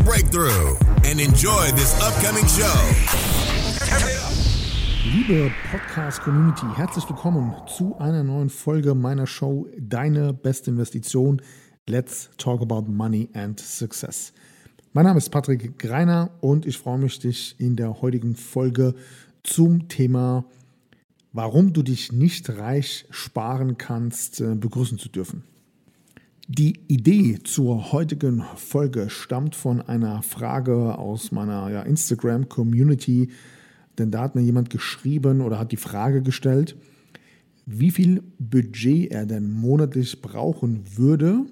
breakthrough and enjoy this upcoming show. Liebe Podcast-Community, herzlich willkommen zu einer neuen Folge meiner Show Deine beste Investition. Let's talk about money and success. Mein Name ist Patrick Greiner und ich freue mich, dich in der heutigen Folge zum Thema, warum du dich nicht reich sparen kannst, äh, begrüßen zu dürfen. Die Idee zur heutigen Folge stammt von einer Frage aus meiner ja, Instagram-Community, denn da hat mir jemand geschrieben oder hat die Frage gestellt, wie viel Budget er denn monatlich brauchen würde,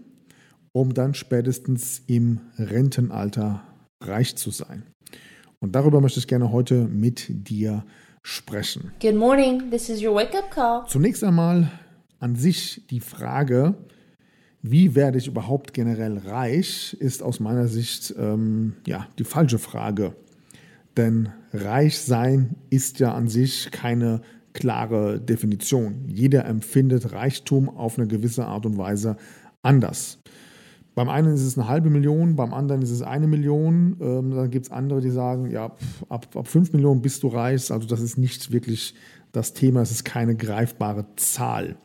um dann spätestens im Rentenalter reich zu sein. Und darüber möchte ich gerne heute mit dir sprechen. Good morning, this is your wake up call. Zunächst einmal an sich die Frage, wie werde ich überhaupt generell reich, ist aus meiner Sicht ähm, ja, die falsche Frage. Denn reich sein ist ja an sich keine klare Definition. Jeder empfindet Reichtum auf eine gewisse Art und Weise anders. Beim einen ist es eine halbe Million, beim anderen ist es eine Million. Ähm, dann gibt es andere, die sagen, ja, ab, ab fünf Millionen bist du reich. Also das ist nicht wirklich das Thema, es ist keine greifbare Zahl.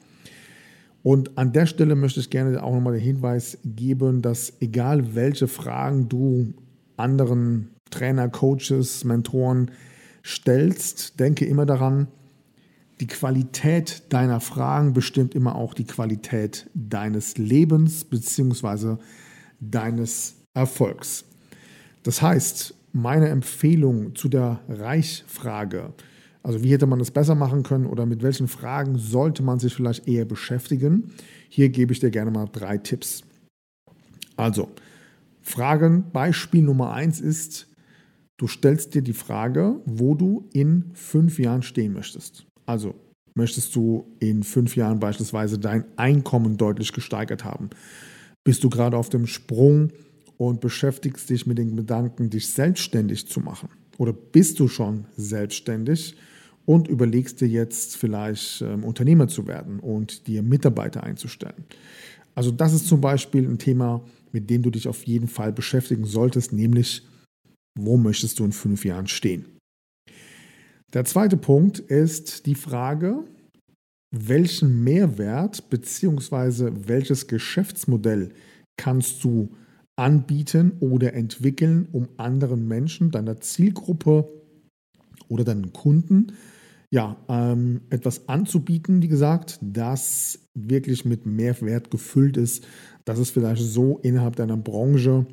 Und an der Stelle möchte ich gerne auch nochmal den Hinweis geben, dass egal welche Fragen du anderen Trainer, Coaches, Mentoren stellst, denke immer daran, die Qualität deiner Fragen bestimmt immer auch die Qualität deines Lebens bzw. deines Erfolgs. Das heißt, meine Empfehlung zu der Reichfrage, also wie hätte man es besser machen können oder mit welchen Fragen sollte man sich vielleicht eher beschäftigen? Hier gebe ich dir gerne mal drei Tipps. Also, Fragen, Beispiel Nummer eins ist, du stellst dir die Frage, wo du in fünf Jahren stehen möchtest. Also, möchtest du in fünf Jahren beispielsweise dein Einkommen deutlich gesteigert haben? Bist du gerade auf dem Sprung und beschäftigst dich mit den Gedanken, dich selbstständig zu machen? Oder bist du schon selbstständig und überlegst dir jetzt vielleicht ähm, Unternehmer zu werden und dir Mitarbeiter einzustellen. Also das ist zum Beispiel ein Thema, mit dem du dich auf jeden Fall beschäftigen solltest, nämlich wo möchtest du in fünf Jahren stehen. Der zweite Punkt ist die Frage, welchen Mehrwert bzw. welches Geschäftsmodell kannst du anbieten oder entwickeln, um anderen Menschen, deiner Zielgruppe oder deinen Kunden ja, ähm, etwas anzubieten, wie gesagt, das wirklich mit Mehrwert gefüllt ist, dass es vielleicht so innerhalb deiner Branche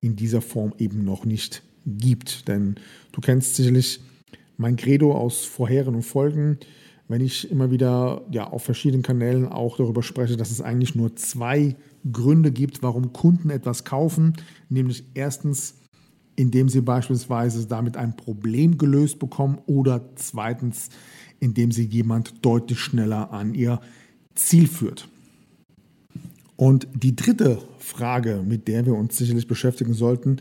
in dieser Form eben noch nicht gibt. Denn du kennst sicherlich mein Credo aus vorherigen Folgen, wenn ich immer wieder ja, auf verschiedenen Kanälen auch darüber spreche, dass es eigentlich nur zwei Gründe gibt, warum Kunden etwas kaufen. Nämlich erstens indem sie beispielsweise damit ein Problem gelöst bekommen oder zweitens, indem sie jemand deutlich schneller an ihr Ziel führt. Und die dritte Frage, mit der wir uns sicherlich beschäftigen sollten,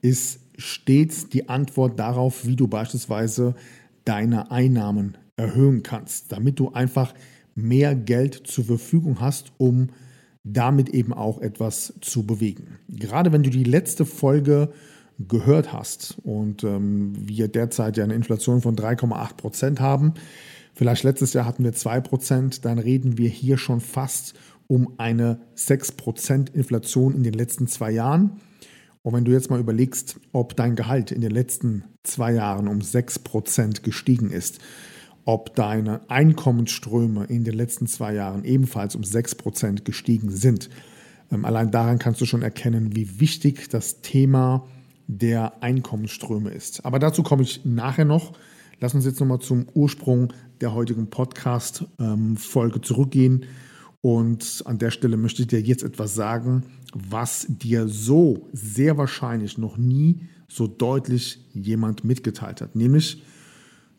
ist stets die Antwort darauf, wie du beispielsweise deine Einnahmen erhöhen kannst, damit du einfach mehr Geld zur Verfügung hast, um damit eben auch etwas zu bewegen. Gerade wenn du die letzte Folge gehört hast und ähm, wir derzeit ja eine Inflation von 3,8 Prozent haben, vielleicht letztes Jahr hatten wir 2 Prozent, dann reden wir hier schon fast um eine 6 Prozent Inflation in den letzten zwei Jahren. Und wenn du jetzt mal überlegst, ob dein Gehalt in den letzten zwei Jahren um 6 Prozent gestiegen ist, ob deine Einkommensströme in den letzten zwei Jahren ebenfalls um 6 Prozent gestiegen sind, ähm, allein daran kannst du schon erkennen, wie wichtig das Thema ist der Einkommensströme ist. Aber dazu komme ich nachher noch. Lass uns jetzt nochmal zum Ursprung der heutigen Podcast-Folge zurückgehen. Und an der Stelle möchte ich dir jetzt etwas sagen, was dir so sehr wahrscheinlich noch nie so deutlich jemand mitgeteilt hat. Nämlich,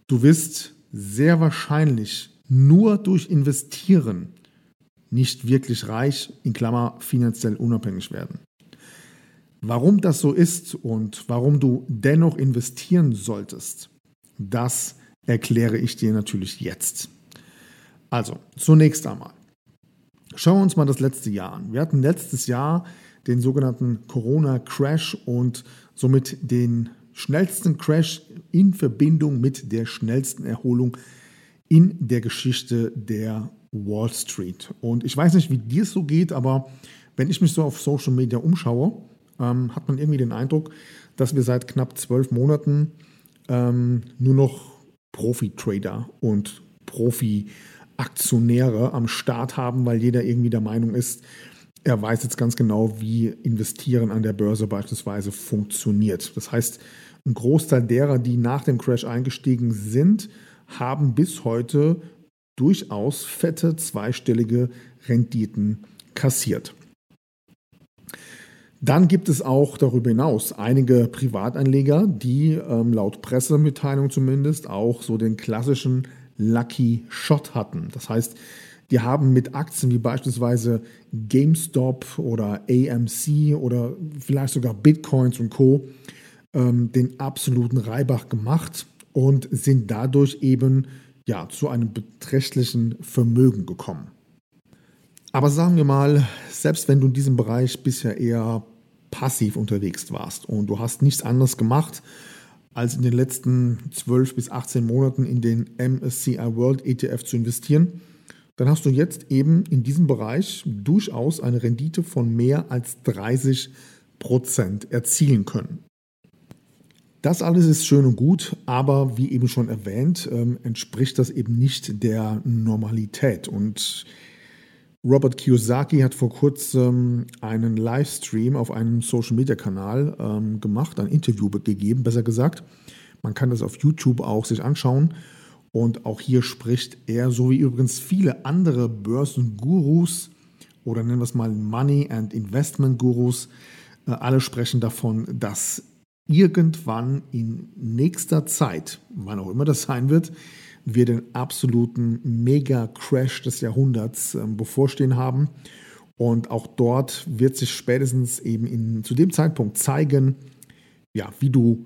du wirst sehr wahrscheinlich nur durch Investieren nicht wirklich reich, in Klammer finanziell unabhängig werden. Warum das so ist und warum du dennoch investieren solltest, das erkläre ich dir natürlich jetzt. Also, zunächst einmal. Schauen wir uns mal das letzte Jahr an. Wir hatten letztes Jahr den sogenannten Corona-Crash und somit den schnellsten Crash in Verbindung mit der schnellsten Erholung in der Geschichte der Wall Street. Und ich weiß nicht, wie dir es so geht, aber wenn ich mich so auf Social Media umschaue, ähm, hat man irgendwie den Eindruck, dass wir seit knapp zwölf Monaten ähm, nur noch Profi-Trader und Profi-Aktionäre am Start haben, weil jeder irgendwie der Meinung ist, er weiß jetzt ganz genau, wie Investieren an der Börse beispielsweise funktioniert. Das heißt, ein Großteil derer, die nach dem Crash eingestiegen sind, haben bis heute durchaus fette zweistellige Renditen kassiert. Dann gibt es auch darüber hinaus einige Privatanleger, die ähm, laut Pressemitteilung zumindest auch so den klassischen Lucky Shot hatten. Das heißt, die haben mit Aktien wie beispielsweise GameStop oder AMC oder vielleicht sogar Bitcoins und Co. Ähm, den absoluten Reibach gemacht und sind dadurch eben ja, zu einem beträchtlichen Vermögen gekommen. Aber sagen wir mal, selbst wenn du in diesem Bereich bisher eher passiv unterwegs warst und du hast nichts anderes gemacht, als in den letzten 12 bis 18 Monaten in den MSCI World ETF zu investieren, dann hast du jetzt eben in diesem Bereich durchaus eine Rendite von mehr als 30 Prozent erzielen können. Das alles ist schön und gut, aber wie eben schon erwähnt, ähm, entspricht das eben nicht der Normalität. Und Robert Kiyosaki hat vor kurzem einen Livestream auf einem Social-Media-Kanal ähm, gemacht, ein Interview gegeben, besser gesagt. Man kann das auf YouTube auch sich anschauen. Und auch hier spricht er, so wie übrigens viele andere Börsengurus oder nennen wir es mal Money- and Investment-Gurus, äh, alle sprechen davon, dass irgendwann in nächster Zeit, wann auch immer das sein wird, wir den absoluten Mega-Crash des Jahrhunderts äh, bevorstehen haben. Und auch dort wird sich spätestens eben in, zu dem Zeitpunkt zeigen, ja, wie du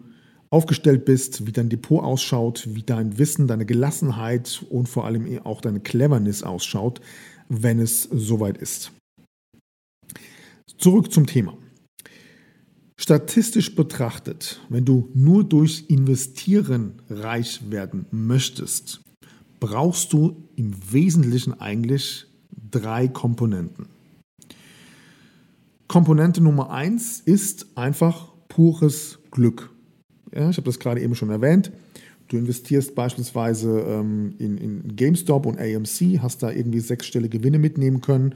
aufgestellt bist, wie dein Depot ausschaut, wie dein Wissen, deine Gelassenheit und vor allem auch deine Cleverness ausschaut, wenn es soweit ist. Zurück zum Thema. Statistisch betrachtet, wenn du nur durch Investieren reich werden möchtest, brauchst du im Wesentlichen eigentlich drei Komponenten. Komponente Nummer eins ist einfach pures Glück. Ja, ich habe das gerade eben schon erwähnt. Du investierst beispielsweise ähm, in, in GameStop und AMC, hast da irgendwie sechsstellige Gewinne mitnehmen können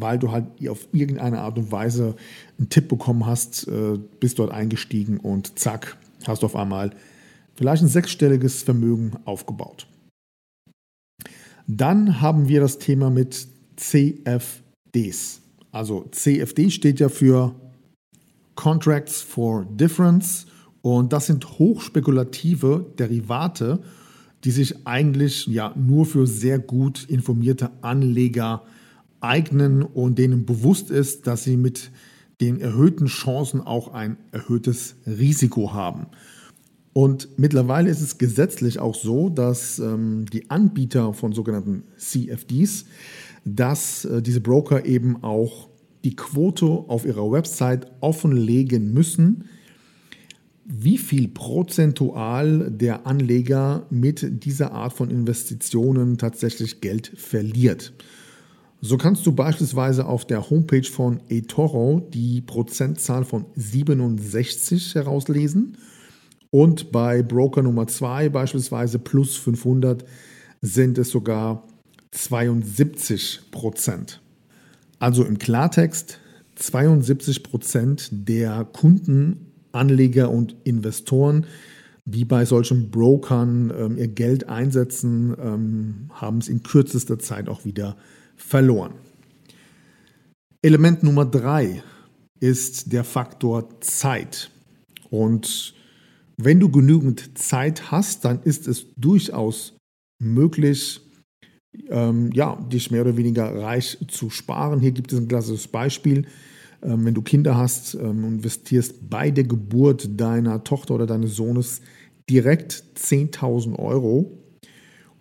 weil du halt auf irgendeine Art und Weise einen Tipp bekommen hast, äh, bist dort eingestiegen und zack, hast du auf einmal vielleicht ein sechsstelliges Vermögen aufgebaut. Dann haben wir das Thema mit CFDs. Also CFD steht ja für Contracts for Difference und das sind hochspekulative Derivate, die sich eigentlich ja nur für sehr gut informierte Anleger eignen und denen bewusst ist, dass sie mit den erhöhten Chancen auch ein erhöhtes Risiko haben. Und mittlerweile ist es gesetzlich auch so, dass ähm, die Anbieter von sogenannten CFDs, dass äh, diese Broker eben auch die Quote auf ihrer Website offenlegen müssen, wie viel prozentual der Anleger mit dieser Art von Investitionen tatsächlich Geld verliert. So kannst du beispielsweise auf der Homepage von eToro die Prozentzahl von 67 herauslesen und bei Broker Nummer 2 beispielsweise plus 500 sind es sogar 72 Prozent. Also im Klartext 72 Prozent der Kunden, Anleger und Investoren, die bei solchen Brokern ähm, ihr Geld einsetzen, ähm, haben es in kürzester Zeit auch wieder verloren. Element Nummer drei ist der Faktor Zeit. Und wenn du genügend Zeit hast, dann ist es durchaus möglich, ähm, ja, dich mehr oder weniger reich zu sparen. Hier gibt es ein klassisches Beispiel. Ähm, wenn du Kinder hast, ähm, investierst bei der Geburt deiner Tochter oder deines Sohnes direkt 10.000 Euro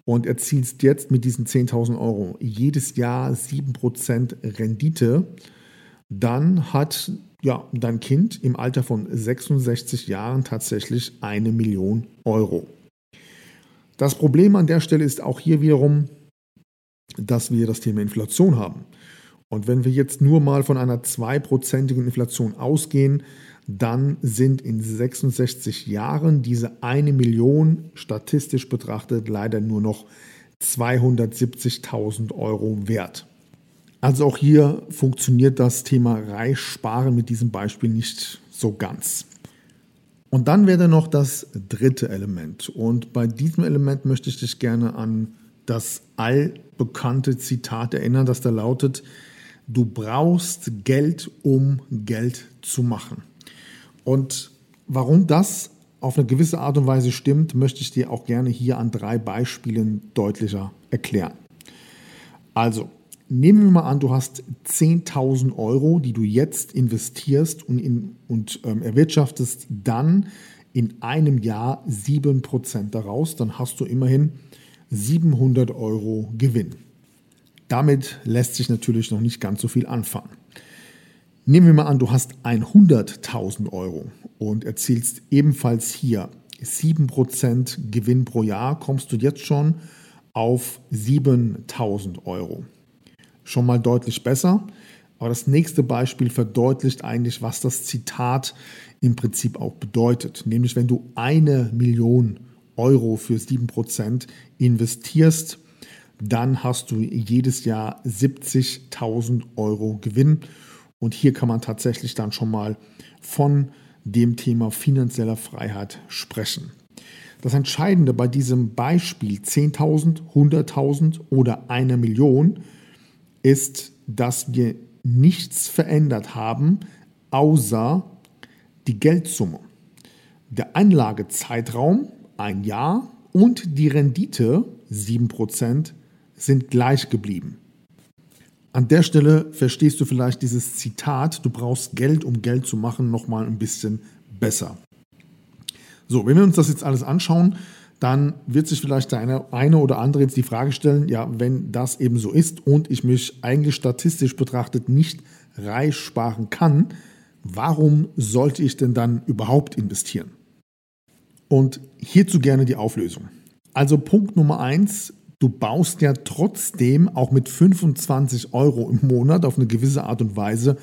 und erzielst jetzt mit diesen 10.000 Euro jedes Jahr 7% Rendite, dann hat ja, dein Kind im Alter von 66 Jahren tatsächlich eine Million Euro. Das Problem an der Stelle ist auch hier wiederum, dass wir das Thema Inflation haben. Und wenn wir jetzt nur mal von einer zweiprozentigen Inflation ausgehen, dann sind in 66 Jahren diese eine Million statistisch betrachtet leider nur noch 270.000 Euro wert. Also auch hier funktioniert das Thema Reich sparen mit diesem Beispiel nicht so ganz. Und dann wäre noch das dritte Element. Und bei diesem Element möchte ich dich gerne an das allbekannte Zitat erinnern, das da lautet, du brauchst Geld, um Geld zu machen. Und warum das auf eine gewisse Art und Weise stimmt, möchte ich dir auch gerne hier an drei Beispielen deutlicher erklären. Also, nehmen wir mal an, du hast 10.000 Euro, die du jetzt investierst und, in, und ähm, erwirtschaftest dann in einem Jahr 7% daraus, dann hast du immerhin 700 Euro Gewinn. Damit lässt sich natürlich noch nicht ganz so viel anfangen. Nehmen wir mal an, du hast 100.000 Euro und erzielst ebenfalls hier 7% Gewinn pro Jahr, kommst du jetzt schon auf 7.000 Euro. Schon mal deutlich besser. Aber das nächste Beispiel verdeutlicht eigentlich, was das Zitat im Prinzip auch bedeutet. Nämlich, wenn du eine Million Euro für 7% investierst, dann hast du jedes Jahr 70.000 Euro Gewinn und hier kann man tatsächlich dann schon mal von dem Thema finanzieller Freiheit sprechen. Das Entscheidende bei diesem Beispiel 10.000, 100.000 oder einer Million ist, dass wir nichts verändert haben, außer die Geldsumme. Der Anlagezeitraum, ein Jahr, und die Rendite, 7%, sind gleich geblieben. An der Stelle verstehst du vielleicht dieses Zitat, du brauchst Geld, um Geld zu machen, nochmal ein bisschen besser. So, wenn wir uns das jetzt alles anschauen, dann wird sich vielleicht der eine, eine oder andere jetzt die Frage stellen, ja, wenn das eben so ist und ich mich eigentlich statistisch betrachtet nicht reich sparen kann, warum sollte ich denn dann überhaupt investieren? Und hierzu gerne die Auflösung. Also Punkt Nummer eins, du baust ja trotzdem auch mit 25 Euro im Monat auf eine gewisse Art und Weise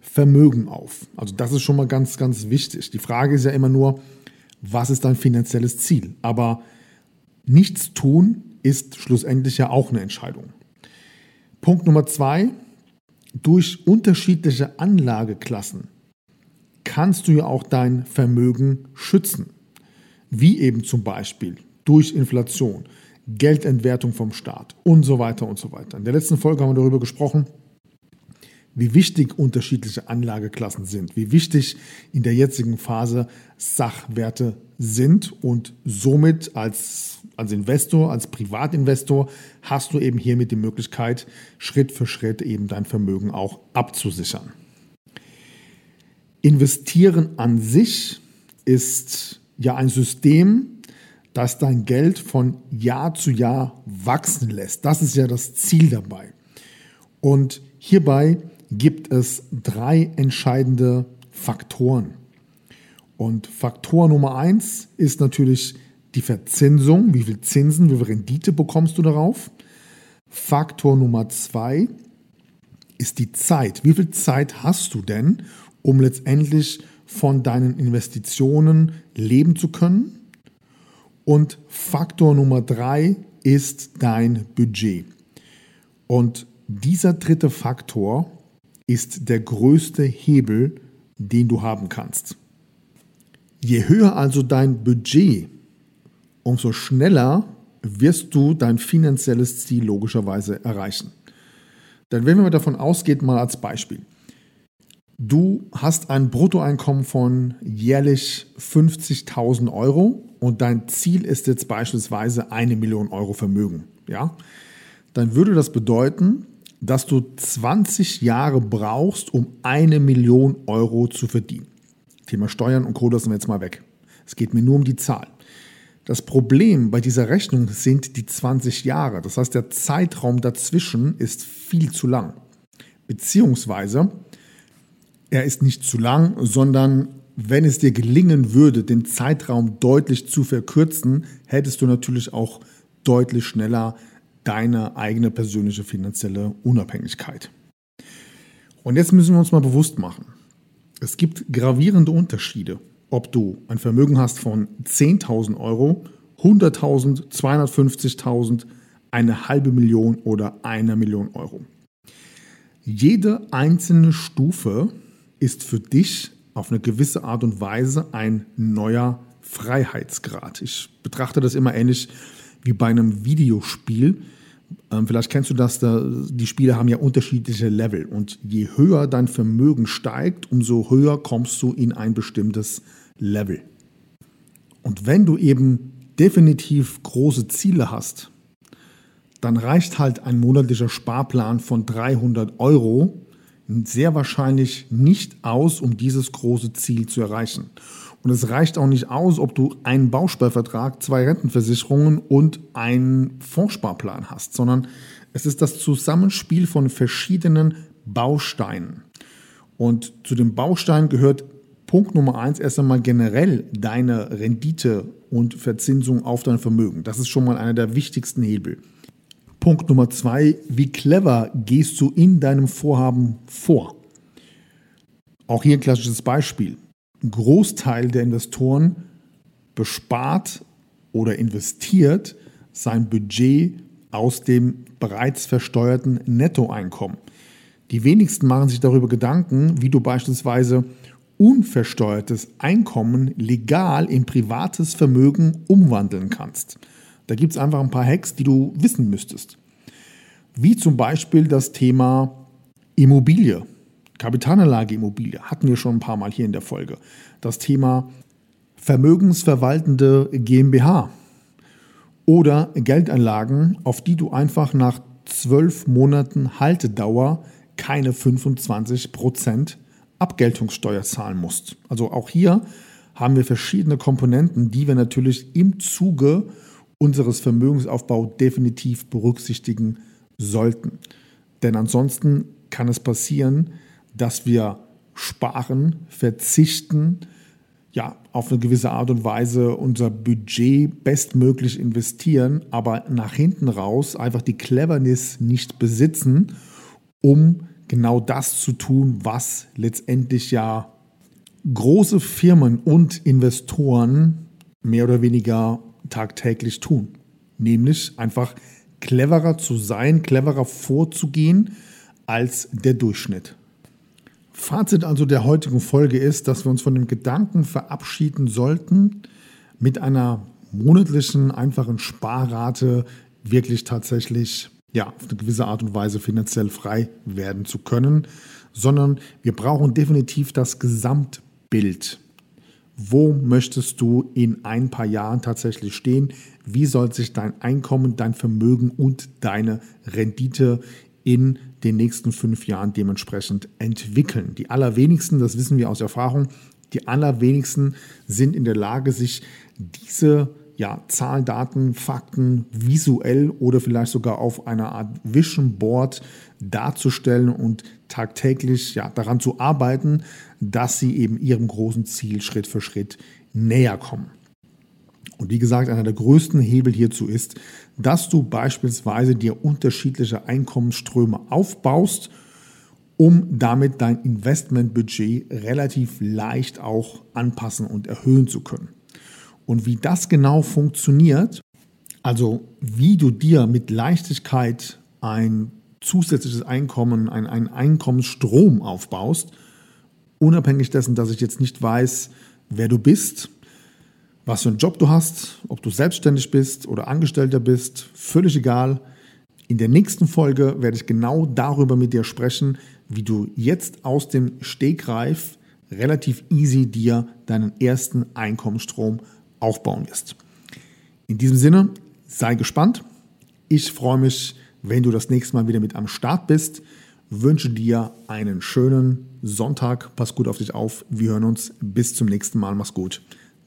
Vermögen auf. Also das ist schon mal ganz, ganz wichtig. Die Frage ist ja immer nur, was ist dein finanzielles Ziel? Aber nichts tun ist schlussendlich ja auch eine Entscheidung. Punkt Nummer zwei, durch unterschiedliche Anlageklassen kannst du ja auch dein Vermögen schützen. Wie eben zum Beispiel durch Inflation, Geldentwertung vom Staat und so weiter und so weiter. In der letzten Folge haben wir darüber gesprochen, wie wichtig unterschiedliche Anlageklassen sind, wie wichtig in der jetzigen Phase Sachwerte sind und somit als, als Investor, als Privatinvestor hast du eben hiermit die Möglichkeit, Schritt für Schritt eben dein Vermögen auch abzusichern. Investieren an sich ist ja ein System, dass dein Geld von Jahr zu Jahr wachsen lässt. Das ist ja das Ziel dabei. Und hierbei gibt es drei entscheidende Faktoren. Und Faktor Nummer eins ist natürlich die Verzinsung. Wie viel Zinsen, wie viel Rendite bekommst du darauf? Faktor Nummer zwei ist die Zeit. Wie viel Zeit hast du denn, um letztendlich von deinen Investitionen leben zu können? Und Faktor Nummer drei ist dein Budget. Und dieser dritte Faktor ist der größte Hebel, den du haben kannst. Je höher also dein Budget, umso schneller wirst du dein finanzielles Ziel logischerweise erreichen. Denn wenn wir davon ausgehen, mal als Beispiel, du hast ein Bruttoeinkommen von jährlich 50.000 Euro und dein Ziel ist jetzt beispielsweise eine Million Euro Vermögen, ja, dann würde das bedeuten, dass du 20 Jahre brauchst, um eine Million Euro zu verdienen. Thema Steuern und Co. lassen wir jetzt mal weg. Es geht mir nur um die Zahl. Das Problem bei dieser Rechnung sind die 20 Jahre. Das heißt, der Zeitraum dazwischen ist viel zu lang. Beziehungsweise, er ist nicht zu lang, sondern wenn es dir gelingen würde, den Zeitraum deutlich zu verkürzen, hättest du natürlich auch deutlich schneller deine eigene persönliche finanzielle Unabhängigkeit. Und jetzt müssen wir uns mal bewusst machen, es gibt gravierende Unterschiede, ob du ein Vermögen hast von 10.000 Euro, 100.000, 250.000, eine halbe Million oder eine Million Euro. Jede einzelne Stufe ist für dich auf eine gewisse Art und Weise ein neuer Freiheitsgrad. Ich betrachte das immer ähnlich wie bei einem Videospiel. Ähm, vielleicht kennst du das, da, die Spiele haben ja unterschiedliche Level und je höher dein Vermögen steigt, umso höher kommst du in ein bestimmtes Level. Und wenn du eben definitiv große Ziele hast, dann reicht halt ein monatlicher Sparplan von 300 Euro sehr wahrscheinlich nicht aus, um dieses große Ziel zu erreichen. Und es reicht auch nicht aus, ob du einen Bausparvertrag, zwei Rentenversicherungen und einen Fondssparplan hast, sondern es ist das Zusammenspiel von verschiedenen Bausteinen. Und zu den Bausteinen gehört Punkt Nummer eins erst einmal generell deine Rendite und Verzinsung auf dein Vermögen. Das ist schon mal einer der wichtigsten Hebel. Punkt Nummer zwei, wie clever gehst du in deinem Vorhaben vor? Auch hier ein klassisches Beispiel. Ein Großteil der Investoren bespart oder investiert sein Budget aus dem bereits versteuerten Nettoeinkommen. Die wenigsten machen sich darüber Gedanken, wie du beispielsweise unversteuertes Einkommen legal in privates Vermögen umwandeln kannst. Da gibt es einfach ein paar Hacks, die du wissen müsstest. Wie zum Beispiel das Thema Immobilie. Kapitalanlage Immobilie hatten wir schon ein paar Mal hier in der Folge. Das Thema vermögensverwaltende GmbH oder Geldanlagen, auf die du einfach nach zwölf Monaten Haltedauer keine 25% Abgeltungssteuer zahlen musst. Also auch hier haben wir verschiedene Komponenten, die wir natürlich im Zuge unseres Vermögensaufbaus definitiv berücksichtigen sollten. Denn ansonsten kann es passieren, dass wir sparen, verzichten, ja, auf eine gewisse Art und Weise unser Budget bestmöglich investieren, aber nach hinten raus einfach die Cleverness nicht besitzen, um genau das zu tun, was letztendlich ja große Firmen und Investoren mehr oder weniger tagtäglich tun. Nämlich einfach cleverer zu sein, cleverer vorzugehen als der Durchschnitt. Fazit also der heutigen Folge ist, dass wir uns von dem Gedanken verabschieden sollten, mit einer monatlichen, einfachen Sparrate wirklich tatsächlich ja, auf eine gewisse Art und Weise finanziell frei werden zu können, sondern wir brauchen definitiv das Gesamtbild. Wo möchtest du in ein paar Jahren tatsächlich stehen? Wie soll sich dein Einkommen, dein Vermögen und deine Rendite in den nächsten fünf Jahren dementsprechend entwickeln. Die allerwenigsten, das wissen wir aus Erfahrung, die allerwenigsten sind in der Lage, sich diese ja, Zahlen, Daten, Fakten visuell oder vielleicht sogar auf einer Art Vision Board darzustellen und tagtäglich ja, daran zu arbeiten, dass sie eben ihrem großen Ziel Schritt für Schritt näher kommen. Und wie gesagt, einer der größten Hebel hierzu ist, dass du beispielsweise dir unterschiedliche Einkommensströme aufbaust, um damit dein Investmentbudget relativ leicht auch anpassen und erhöhen zu können. Und wie das genau funktioniert, also wie du dir mit Leichtigkeit ein zusätzliches Einkommen, ein, ein Einkommensstrom aufbaust, unabhängig dessen, dass ich jetzt nicht weiß, wer du bist, was für einen Job du hast, ob du selbstständig bist oder Angestellter bist, völlig egal. In der nächsten Folge werde ich genau darüber mit dir sprechen, wie du jetzt aus dem Stegreif relativ easy dir deinen ersten Einkommensstrom aufbauen wirst. In diesem Sinne, sei gespannt. Ich freue mich, wenn du das nächste Mal wieder mit am Start bist. Wünsche dir einen schönen Sonntag. Pass gut auf dich auf. Wir hören uns. Bis zum nächsten Mal. Mach's gut.